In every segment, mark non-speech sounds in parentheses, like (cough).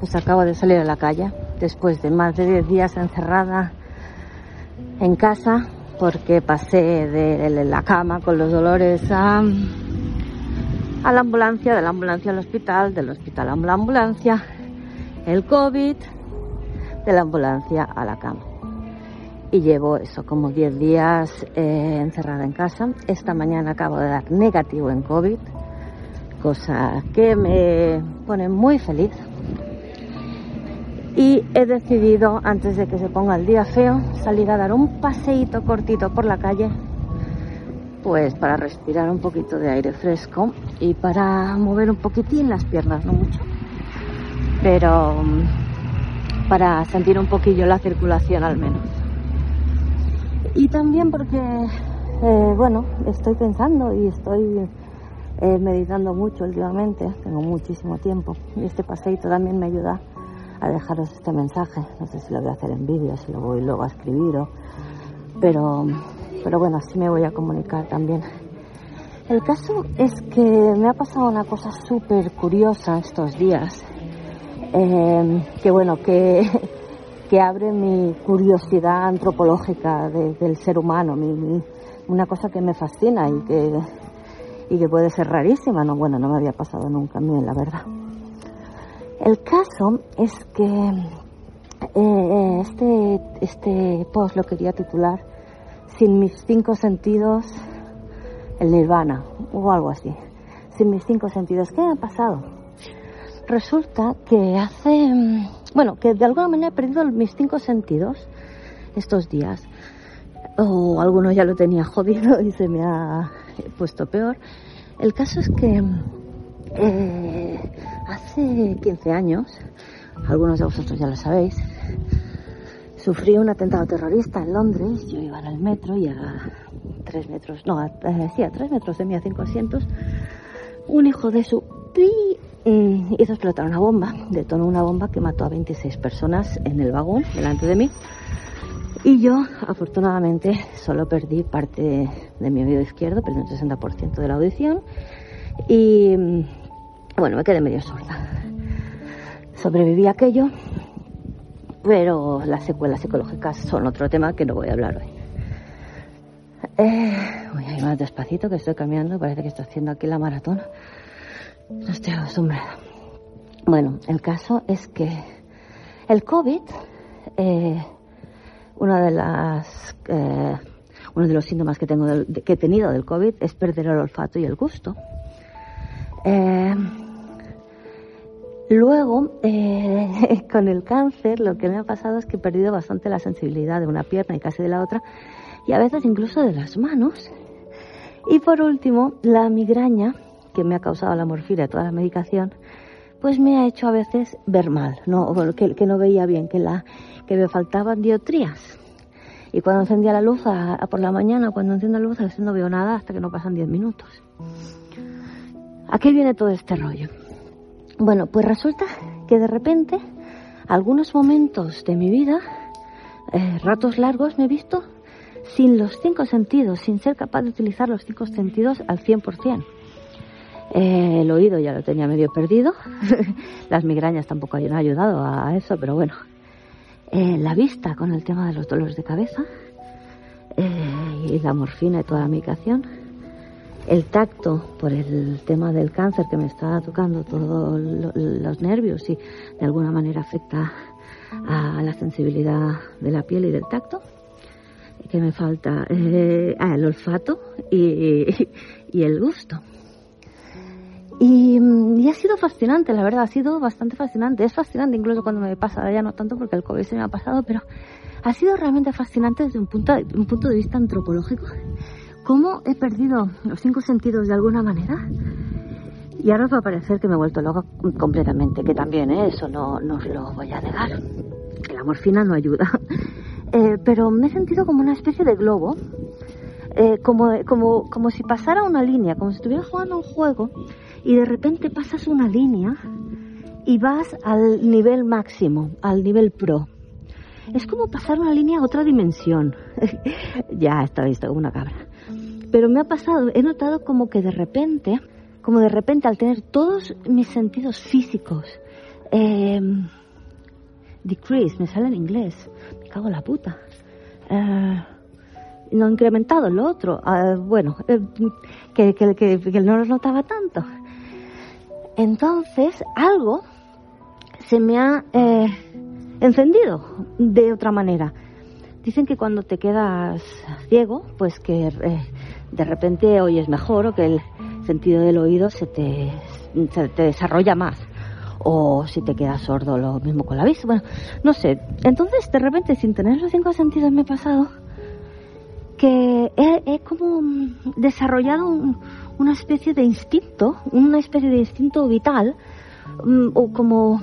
Pues acabo de salir a la calle después de más de 10 días encerrada en casa porque pasé de la cama con los dolores a, a la ambulancia, de la ambulancia al hospital, del hospital a la ambulancia, el COVID, de la ambulancia a la cama. Y llevo eso, como 10 días eh, encerrada en casa. Esta mañana acabo de dar negativo en COVID, cosa que me pone muy feliz y he decidido, antes de que se ponga el día feo, salir a dar un paseíto cortito por la calle, pues para respirar un poquito de aire fresco y para mover un poquitín las piernas, no mucho, pero mm, para sentir un poquillo la circulación al menos. Y también porque, eh, bueno, estoy pensando y estoy eh, meditando mucho últimamente, tengo muchísimo tiempo y este paseíto también me ayuda a dejaros este mensaje. No sé si lo voy a hacer en vídeo, si lo voy luego a escribir, pero, pero bueno, así me voy a comunicar también. El caso es que me ha pasado una cosa súper curiosa estos días, em, que bueno, que, (laughs) que abre mi curiosidad antropológica del ser humano, mi, una cosa que me fascina y que, y que puede ser rarísima, no, bueno, no me había pasado nunca a mí, la verdad. El caso es que eh, este, este post lo quería titular Sin mis cinco sentidos, el nirvana o algo así. Sin mis cinco sentidos. ¿Qué ha pasado? Resulta que hace, bueno, que de alguna manera he perdido mis cinco sentidos estos días. O algunos ya lo tenía jodido (laughs) y se me ha puesto peor. El caso es que eh, hace 15 años, algunos de vosotros ya lo sabéis, sufrí un atentado terrorista en Londres. Yo iba en el metro y a tres metros, no, a, eh, metros de mí, a cinco asientos, un hijo de su mm, hizo explotar una bomba, detonó una bomba que mató a 26 personas en el vagón delante de mí. Y yo, afortunadamente, solo perdí parte de mi oído izquierdo, perdí un 60% de la audición. Y bueno, me quedé medio sorda. Sobreviví a aquello, pero las secuelas psicológicas son otro tema que no voy a hablar hoy. Eh, voy a ir más despacito que estoy cambiando, parece que estoy haciendo aquí la maratón. No estoy acostumbrada. Bueno, el caso es que el COVID, eh, una de las, eh, uno de los síntomas que, tengo que he tenido del COVID es perder el olfato y el gusto. Eh, Luego, eh, (laughs) con el cáncer, lo que me ha pasado es que he perdido bastante la sensibilidad de una pierna y casi de la otra, y a veces incluso de las manos. Y por último, la migraña, que me ha causado la morfina y toda la medicación, pues me ha hecho a veces ver mal, no, que, que no veía bien, que, la, que me faltaban diotrías. Y cuando encendía la luz por la mañana, cuando enciendo la luz, a veces no veo nada hasta que no pasan 10 minutos. ¿A qué viene todo este rollo? Bueno, pues resulta que de repente, algunos momentos de mi vida, eh, ratos largos, me he visto sin los cinco sentidos, sin ser capaz de utilizar los cinco sentidos al 100%. Eh, el oído ya lo tenía medio perdido, (laughs) las migrañas tampoco han ayudado a eso, pero bueno. Eh, la vista con el tema de los dolores de cabeza y la morfina y toda la medicación el tacto por el tema del cáncer que me está tocando todos los nervios y de alguna manera afecta a la sensibilidad de la piel y del tacto que me falta eh, el olfato y, el gusto. Y, y, ha sido fascinante la verdad ha sido bastante fascinante. Es fascinante incluso cuando me pasa ya no tanto porque el COVID se me ha pasado pero ha sido realmente fascinante desde un punto un punto de vista antropológico ¿Cómo he perdido los cinco sentidos de alguna manera? Y ahora va a parecer que me he vuelto loca completamente, que también ¿eh? eso no, os lo voy a negar. La morfina no ayuda. (laughs) Eh, pero me he sentido como una especie de globo, eh, como, como, como si pasara una línea, como si estuviera jugando un juego y de repente pasas una línea y vas al nivel máximo, al nivel pro. Es como pasar una línea a otra dimensión. (laughs) ya está visto como una cabra. Pero me ha pasado, he notado como que de repente, como de repente al tener todos mis sentidos físicos Eh, decrease, me sale en inglés. Me cago en la puta. Eh, no incrementado lo otro. Ah, bueno, eh, que, que, que, que no lo notaba tanto. Entonces, algo se me ha eh, encendido de otra manera. Dicen que cuando te quedas ciego, pues que eh, de repente oyes mejor o que el sentido del oído se te, desarrolla más. O si te quedas sordo, lo mismo con la vista. Bueno, no sé. Entonces, de repente, sin tener los cinco sentidos, me he pasado que he, como desarrollado un, una especie de instinto, una especie de instinto vital, mm, o como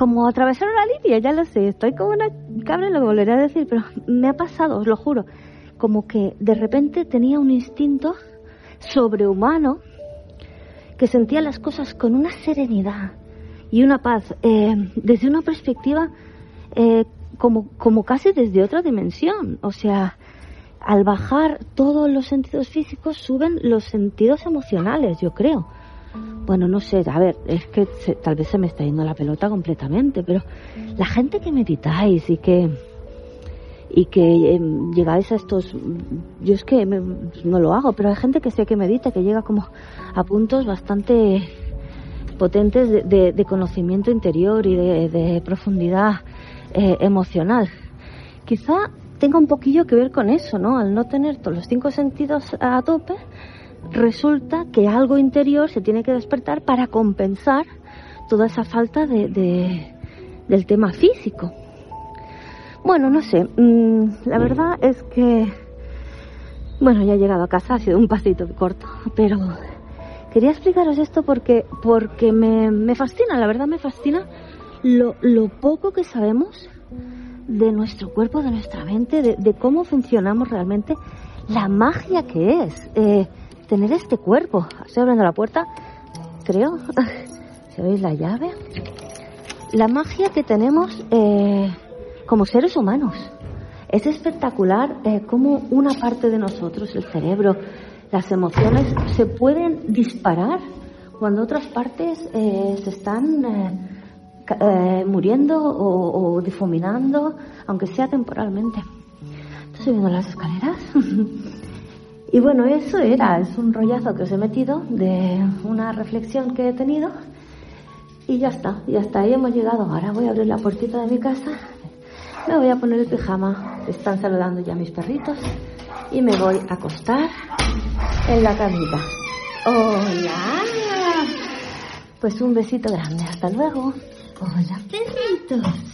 como atravesar una línea, ya lo sé, estoy como una cabra, lo volveré a decir, pero me ha pasado, os lo juro, como que de repente tenía un instinto sobrehumano que sentía las cosas con una serenidad y una paz, eh, desde una perspectiva eh, como, como casi desde otra dimensión, o sea, al bajar todos los sentidos físicos suben los sentidos emocionales, yo creo. Bueno, no sé, a ver, es que tal vez se me está yendo la pelota completamente, pero la gente que meditáis y que y que eh, llegáis a estos yo es que no lo hago, pero hay gente que sé que medita, que llega como a puntos bastante potentes de, de, conocimiento interior y de, de profundidad eh, emocional. Quizá tenga un poquillo que ver con eso, ¿no? Al no tener todos los cinco sentidos a tope, resulta que algo interior se tiene que despertar para compensar toda esa falta de, de del tema físico. Bueno, no sé, mmm, la verdad es que, bueno, ya he llegado a casa, ha sido un pasito corto, pero quería explicaros esto porque, porque me, me fascina, la verdad me fascina lo, lo poco que sabemos de nuestro cuerpo, de nuestra mente, de, de cómo funcionamos realmente, la magia que es eh, tener este cuerpo. Estoy abriendo la puerta, creo. (laughs) ¿Se oís la llave? La magia que tenemos eh, como seres humanos. Es espectacular eh, cómo una parte de nosotros, el cerebro, las emociones, se pueden disparar cuando otras partes eh, se están eh, eh, muriendo o, o, difuminando, aunque sea temporalmente. Estoy subiendo las escaleras. (laughs) y bueno, eso era, es un rollazo que os he metido de una reflexión que he tenido. Y ya está, ya está, ahí hemos llegado. Ahora voy a abrir la puertita de mi casa. Me voy a poner el pijama. Están saludando ya mis perritos. Y me voy a acostar en la camita. ¡Hola! Pues un besito grande. Hasta luego. Hola, perritos.